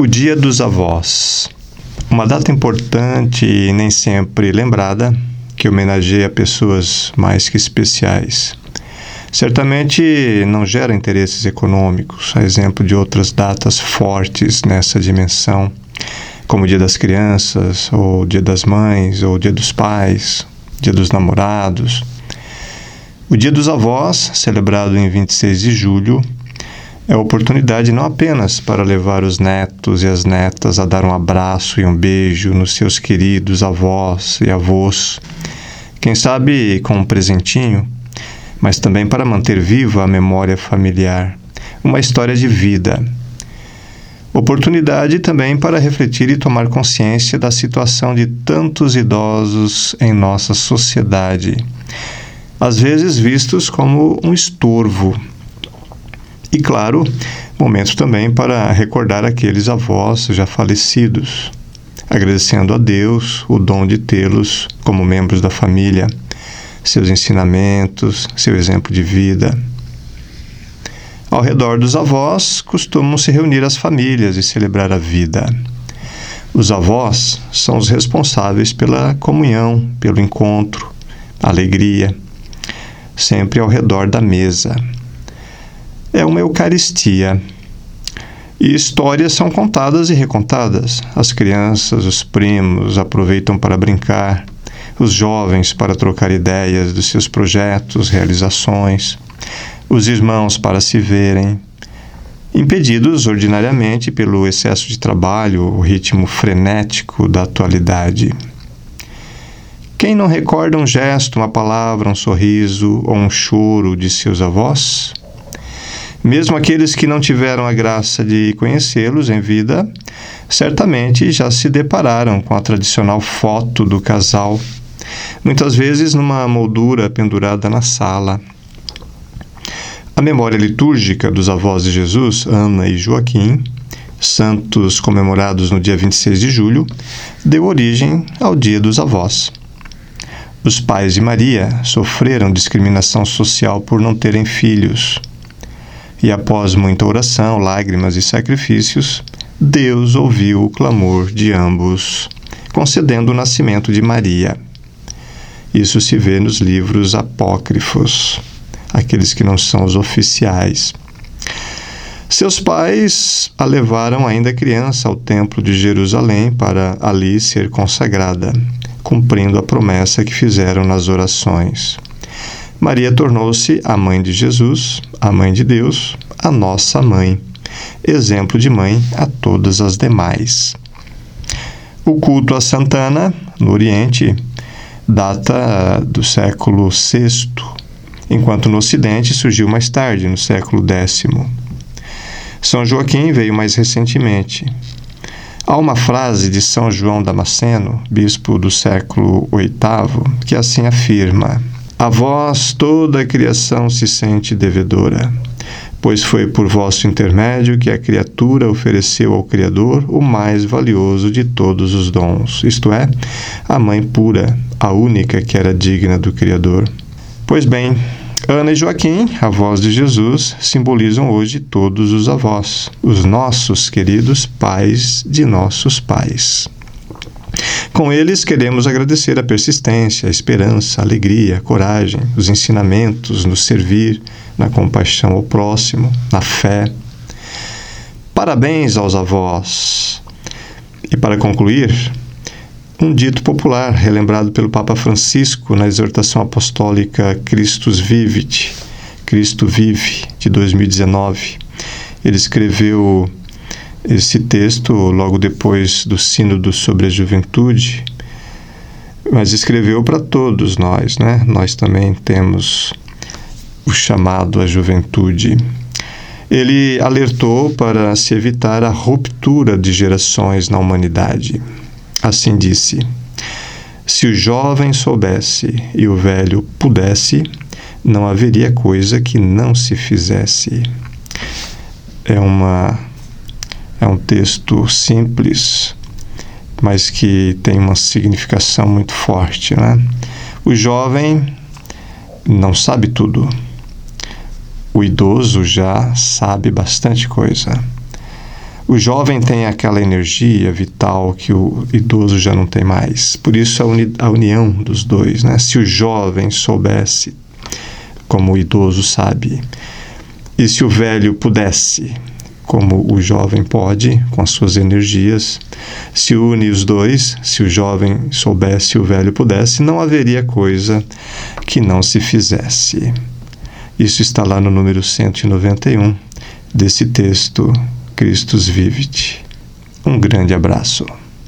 O Dia dos Avós. Uma data importante e nem sempre lembrada, que homenageia pessoas mais que especiais. Certamente não gera interesses econômicos, a exemplo de outras datas fortes nessa dimensão, como o Dia das Crianças, ou o Dia das Mães, ou o Dia dos Pais, Dia dos Namorados. O Dia dos Avós, celebrado em 26 de julho, é oportunidade não apenas para levar os netos e as netas a dar um abraço e um beijo nos seus queridos avós e avós, quem sabe com um presentinho, mas também para manter viva a memória familiar, uma história de vida. Oportunidade também para refletir e tomar consciência da situação de tantos idosos em nossa sociedade, às vezes vistos como um estorvo e, claro, momento também para recordar aqueles avós já falecidos, agradecendo a Deus o dom de tê-los como membros da família, seus ensinamentos, seu exemplo de vida. Ao redor dos avós costumam se reunir as famílias e celebrar a vida. Os avós são os responsáveis pela comunhão, pelo encontro, alegria, sempre ao redor da mesa é uma Eucaristia. E histórias são contadas e recontadas. As crianças, os primos aproveitam para brincar, os jovens para trocar ideias dos seus projetos, realizações, os irmãos para se verem, impedidos ordinariamente pelo excesso de trabalho, o ritmo frenético da atualidade. Quem não recorda um gesto, uma palavra, um sorriso ou um choro de seus avós? Mesmo aqueles que não tiveram a graça de conhecê-los em vida, certamente já se depararam com a tradicional foto do casal, muitas vezes numa moldura pendurada na sala. A memória litúrgica dos avós de Jesus, Ana e Joaquim, santos comemorados no dia 26 de julho, deu origem ao Dia dos Avós. Os pais de Maria sofreram discriminação social por não terem filhos. E após muita oração, lágrimas e sacrifícios, Deus ouviu o clamor de ambos, concedendo o nascimento de Maria. Isso se vê nos livros apócrifos, aqueles que não são os oficiais. Seus pais a levaram ainda criança ao Templo de Jerusalém para ali ser consagrada, cumprindo a promessa que fizeram nas orações. Maria tornou-se a mãe de Jesus, a mãe de Deus, a nossa mãe, exemplo de mãe a todas as demais. O culto a Santana, no Oriente, data do século VI, enquanto no Ocidente surgiu mais tarde, no século X. São Joaquim veio mais recentemente. Há uma frase de São João Damasceno, bispo do século VIII, que assim afirma: a vós toda a criação se sente devedora, pois foi por vosso intermédio que a criatura ofereceu ao Criador o mais valioso de todos os dons, isto é, a Mãe pura, a única que era digna do Criador. Pois bem, Ana e Joaquim, avós de Jesus, simbolizam hoje todos os avós, os nossos queridos pais de nossos pais. Com eles, queremos agradecer a persistência, a esperança, a alegria, a coragem, os ensinamentos, no servir, na compaixão ao próximo, na fé. Parabéns aos avós. E para concluir, um dito popular relembrado pelo Papa Francisco na exortação apostólica Christus Vivit, Cristo Vive, de 2019. Ele escreveu esse texto logo depois do Sínodo sobre a Juventude, mas escreveu para todos nós, né? Nós também temos o chamado à juventude. Ele alertou para se evitar a ruptura de gerações na humanidade. Assim disse: Se o jovem soubesse e o velho pudesse, não haveria coisa que não se fizesse. É uma é um texto simples, mas que tem uma significação muito forte. Né? O jovem não sabe tudo. O idoso já sabe bastante coisa. O jovem tem aquela energia vital que o idoso já não tem mais. Por isso a, uni a união dos dois, né? Se o jovem soubesse como o idoso sabe, e se o velho pudesse, como o jovem pode, com as suas energias, se une os dois, se o jovem soubesse e o velho pudesse, não haveria coisa que não se fizesse. Isso está lá no número 191 desse texto Christus Vivit. Um grande abraço.